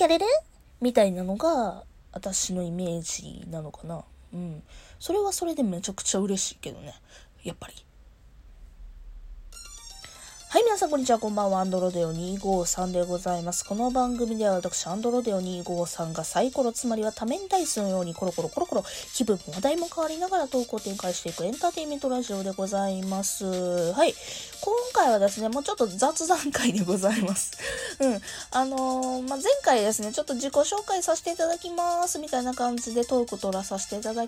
キャレレみたいなのが、私のイメージなのかな。うん。それはそれでめちゃくちゃ嬉しいけどね。やっぱり。はい、皆さんこんにちは。こんばんは。アンドロデオ253でございます。この番組では私、アンドロデオ253がサイコロ、つまりは多面ダイスのようにコロコロコロコロ気分も話題も変わりながら投稿を展開していくエンターテインメントラジオでございます。はい。今回はですね、もうちょっと雑談会でございます。うん。あのー、まあ、前回ですね、ちょっと自己紹介させていただきますみたいな感じでトーク取らさせていただ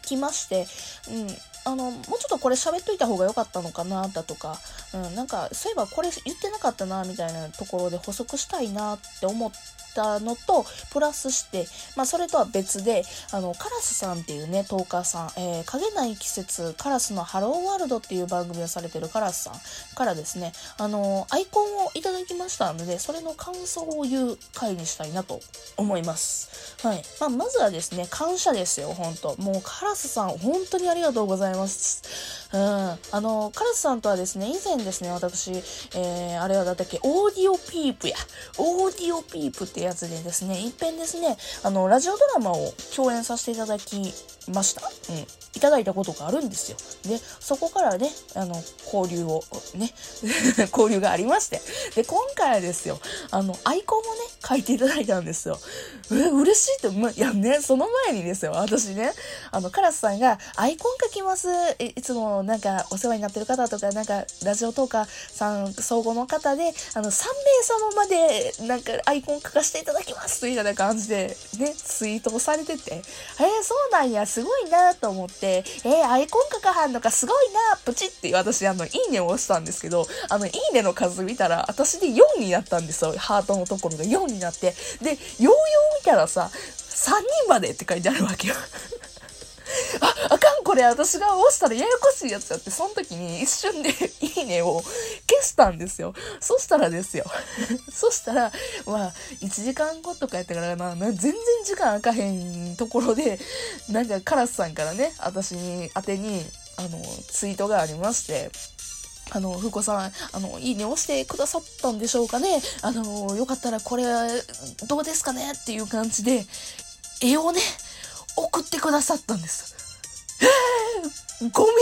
きまして、うん。あの、もうちょっとこれ喋っといた方が良かったのかな、だとか、うん、なんか、そういえばこれ言ってなかったな、みたいなところで補足したいなって思ったのと、プラスして、まあ、それとは別で、あの、カラスさんっていうね、トーカーさん、えー、影ない季節、カラスのハローワールドっていう番組をされてるカラスさんからですね、あの、アイコンをいただきましたので、それの感想を言う回にしたいなと思います。はい。まあ、まずはですね、感謝ですよ、本当もうカラスさん、本当にありがとうございます。うん。あの、カラスさんとはですね、以前ですね、私、えー、あれはだったっけ、オーディオピープや。オーディオピープってやつでですね、いっぺんですね、あの、ラジオドラマを共演させていただきました。うん。いただいたことがあるんですよ。で、そこからね、あの、交流を、ね、交流がありまして。で、今回はですよ、あの、アイコンもね、書いていただいたんですよ。え、嬉しいって、ま、いやね、その前にですよ、私ね、あの、カラスさんが、アイコン書きます。いいつもなんかお世話になってる方とか、なんかラジオトーカーさん総合の方で、あの、3名様までなんかアイコン書かせていただきますというような感じでね、ツイートをされてて、えー、そうなんや、すごいなと思って、えー、アイコン書かはんのかすごいなプチって私あの、いいねを押したんですけど、あの、いいねの数見たら、私で4になったんですよ。ハートのところが4になって。で、44見たらさ、3人までって書いてあるわけよ。あ、あかん、これ私が押したらややこしいやつやって、その時に一瞬で いいねを消したんですよ。そしたらですよ。そしたら、まあ、1時間後とかやったからな、全然時間空かへんところで、なんかカラスさんからね、私に、宛てに、あの、ツイートがありまして、あの、ふうこさん、あの、いいね押してくださったんでしょうかね。あの、よかったらこれ、どうですかねっていう感じで、絵をね、送ってくださったんです。ごめん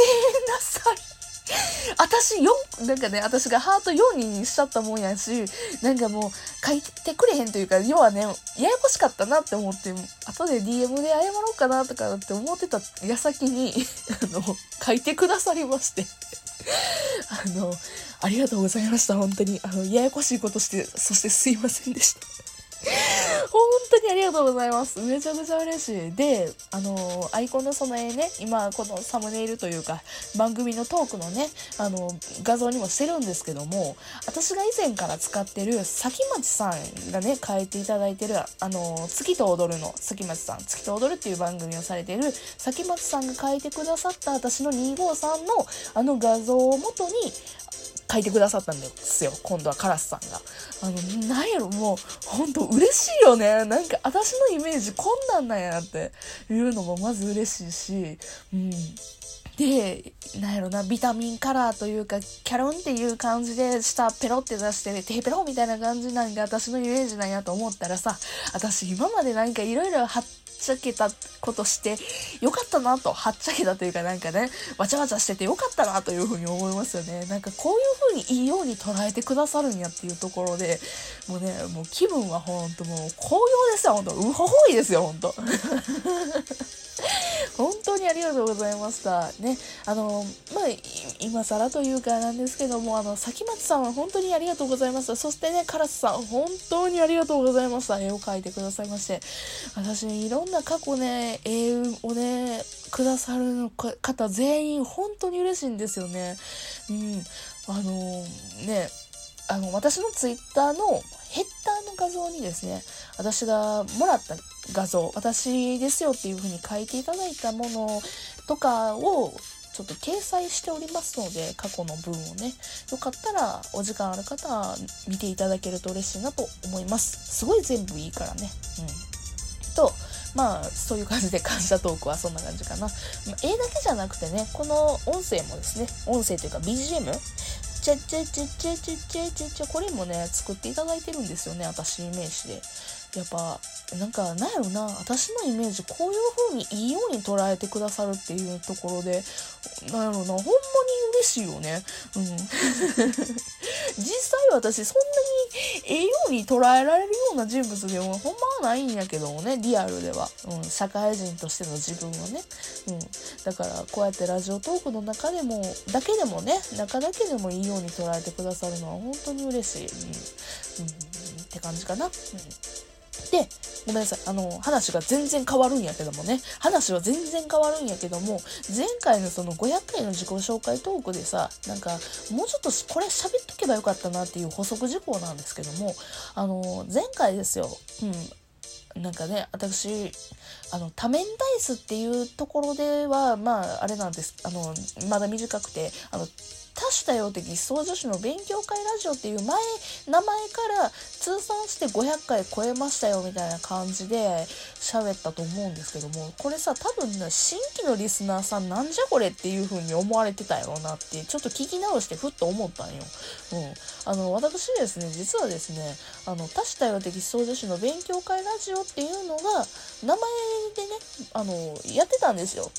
なさい。私4、なんかね、私がハート4にしちゃったもんやし、なんかもう書いてくれへんというか、要はね、ややこしかったなって思って、後で DM で謝ろうかなとかって思ってた矢先に、あの、書いてくださりまして。あの、ありがとうございました、本当に。あの、ややこしいことして、そしてすいませんでした。本 当にありがとうございます。めちゃくちゃ嬉しい。で、あの、アイコンのその絵ね、今このサムネイルというか、番組のトークのね、あの、画像にもしてるんですけども、私が以前から使ってる、崎町さんがね、書いていただいてる、あの、月と踊るの、崎町さん、月と踊るっていう番組をされてる、崎町さんが書いてくださった私の253のあの画像をもとに、書いてくださったんですよ。今度はカラスさんが。あの、なんやろ、もう、ほんと嬉しいよね。なんか、私のイメージこんなんなんやっていうのもまず嬉しいし、うん。で、なんやろな、ビタミンカラーというか、キャロンっていう感じで下ペロって出して、テーペロみたいな感じなんが私のイメージなんやと思ったらさ、私今までなんかいろいろ貼って、ちゃけたことしてよかったなと、はっちゃけたというかなんかね、わちゃわちゃしててよかったなというふうに思いますよね。なんかこういうふうにいいように捉えてくださるんやっていうところで、もうね、もう気分はほんともう紅葉ですよ、ほんと。うほほいですよ、ほんと。本当にありがとうございました。ね、あの、まあ、今更というかなんですけども、あの、崎松さんは本当にありがとうございました。そしてね、カラスさん、本当にありがとうございました。絵を描いてくださいまして。私、いろんな過去ね、絵をね、くださる方全員本当に嬉しいんですよね。うん。あの、ね、あの、私のツイッターのヘッダーの画像にですね、私がもらった画像、私ですよっていう風に書いていただいたものとかをちょっと掲載しておりますので、過去の文をね、よかったらお時間ある方は見ていただけると嬉しいなと思います。すごい全部いいからね。うん。と、まあ、そういう感じで感謝トークはそんな感じかな。まあ、絵だけじゃなくてね、この音声もですね、音声というか BGM ちゃちゃちゃちゃちゃちゃちゃちゃこれもね、作っていただいてるんですよね、私イメージで。やっぱなんかなんやろな私のイメージこういう風にいいように捉えてくださるっていうところでなんやろなほんまに嬉しいよねうん実際私そんなにええように捉えられるような人物でもほんまはないんやけどもねリアルでは、うん、社会人としての自分はね、うん、だからこうやってラジオトークの中でもだけでもね中だけでもいいように捉えてくださるのは本当に嬉しい、うん、うん、って感じかな、うん。で、ごめんなさい。あの、話が全然変わるんやけどもね。話は全然変わるんやけども、前回のその500回の自己紹介トークでさ、なんか、もうちょっとこれ喋っとけばよかったなっていう補足事項なんですけども、あの、前回ですよ。うん。なんかね、私、あの、多面ダイスっていうところでは、まあ、あれなんです。あの、まだ短くて、あの、多種多様的思想女子の勉強会ラジオっていう前、名前から通算して500回超えましたよみたいな感じで喋ったと思うんですけども、これさ、多分ね、新規のリスナーさんなんじゃこれっていう風に思われてたよなって、ちょっと聞き直してふっと思ったんよ。うん。あの、私ですね、実はですね、あの、多種多様的思想女子の勉強会ラジオっていうのが、名前でね、あの、やってたんですよ。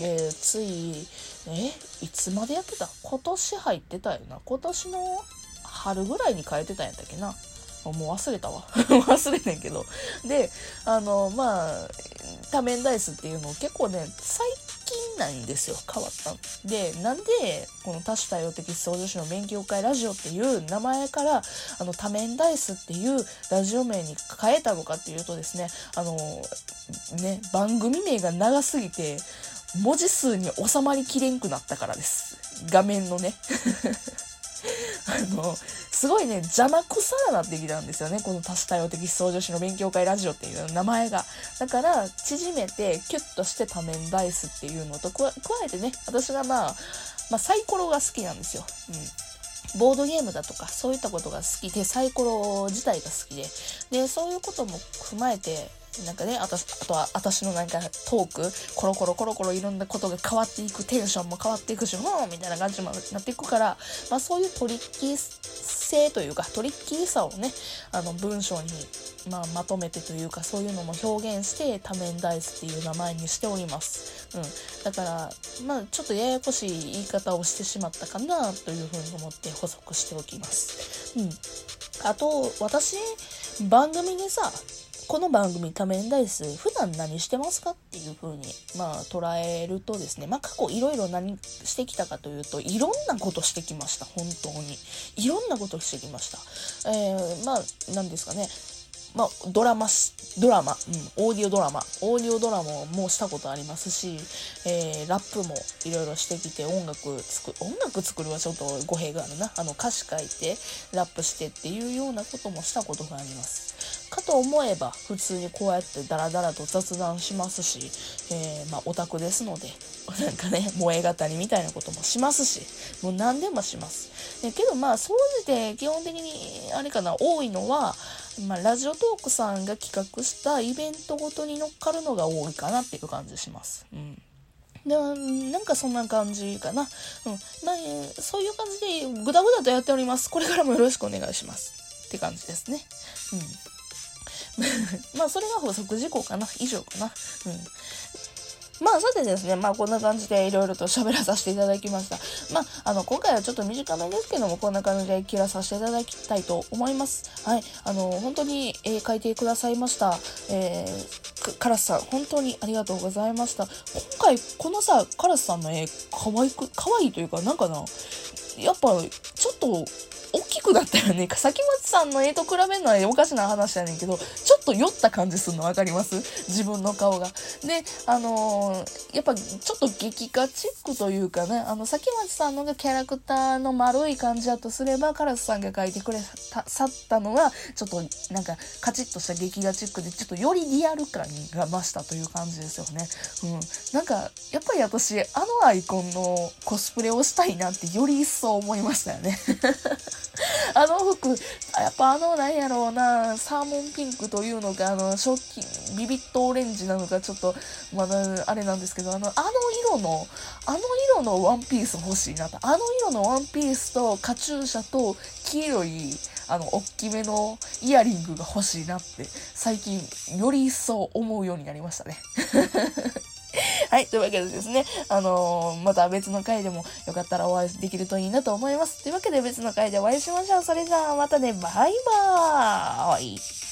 えー、つい、えいつまでやってた？今年入ってたよな。今年の春ぐらいに変えてたんやったっけな。もう忘れたわ。忘れねんけど。で、あの、まあ、多面ダイスっていうの結構ね、最近なんですよ。変わったんで、なんで、この多種多様的思想女子の勉強会ラジオっていう名前から、あの、多面ダイスっていうラジオ名に変えたのかっていうとですね、あの、ね、番組名が長すぎて、文字数に収まりきれんくなったからです。画面のね。あの、すごいね、邪魔くさなってきたんですよね。この多種多様的思想女子の勉強会ラジオっていう名前が。だから、縮めて、キュッとして多面ダイスっていうのと加えてね、私がまあ、まあ、サイコロが好きなんですよ。うん。ボードゲームだとかそういったことが好きでサイコロ自体が好きででそういうことも踏まえてなんかね、あとあとは私のなんかトーク、コロコロコロコロいろんなことが変わっていく、テンションも変わっていくしも、うみたいな感じになっていくから、まあそういうトリッキー性というか、トリッキーさをね、あの文章に、まあ、まとめてというか、そういうのも表現して、多面ダイスっていう名前にしております。うん。だから、まあちょっとややこしい言い方をしてしまったかなというふうに思って補足しておきます。うん。あと、私、番組でさ、この番組仮面ダイス普段何してますかっていう風にまあ捉えるとですねまあ過去いろいろ何してきたかというといろんなことしてきました本当に。いろんなことしてきました。えー、まあ何ですかね。まあ、ドラマ、ドラマ、うん、オーディオドラマ、オーディオドラマもしたことありますし、えー、ラップもいろいろしてきて、音楽作、音楽作るはちょっと語弊があるな。あの、歌詞書いて、ラップしてっていうようなこともしたことがあります。かと思えば、普通にこうやってダラダラと雑談しますし、えー、まあ、オタクですので、なんかね、萌え語りみたいなこともしますし、もう何でもします。けどまあ、総じて基本的に、あれかな、多いのは、まあ、ラジオトークさんが企画したイベントごとに乗っかるのが多いかなっていう感じします。うん。で、なんかそんな感じかな。うん。まあ、そういう感じで、ぐだぐだとやっております。これからもよろしくお願いします。って感じですね。うん。まあ、それが補足事項かな。以上かな。うん。まあ、さてですね、まあ、こんな感じでいろいろと喋らさせていただきました。まあ、あの、今回はちょっと短めですけども、こんな感じで切らさせていただきたいと思います。はい。あの、本当に絵描いてくださいました。えー、カラスさん、本当にありがとうございました。今回、このさ、カラスさんの絵、可愛く、可愛いというか、なんかな、やっぱ、ちょっと、大きくなったよね。崎松さんの絵と比べるのはおかしな話やねんけど、ちょっと酔った感じするの分かります？自分の顔が。で、あのー、やっぱちょっと劇画チックというかね、あの、崎松さんのがキャラクターの丸い感じだとすれば、カラスさんが描いてくれた、さったのは、ちょっとなんかカチッとした劇画チックで、ちょっとよりリアル感が増したという感じですよね。うん。なんか、やっぱり私、あのアイコンのコスプレをしたいなってより一層思いましたよね。あの服、やっぱあの、なんやろうな、サーモンピンクというのか、あの、ショッキンビビットオレンジなのか、ちょっと、まだ、あれなんですけど、あの、あの色の、あの色のワンピース欲しいなと。あの色のワンピースと、カチューシャと、黄色い、あの、大きめのイヤリングが欲しいなって、最近、より一層思うようになりましたね。はい。というわけでですね、あのー、また別の回でもよかったらお会いできるといいなと思います。というわけで別の回でお会いしましょう。それじゃあまたね、バイバーイ。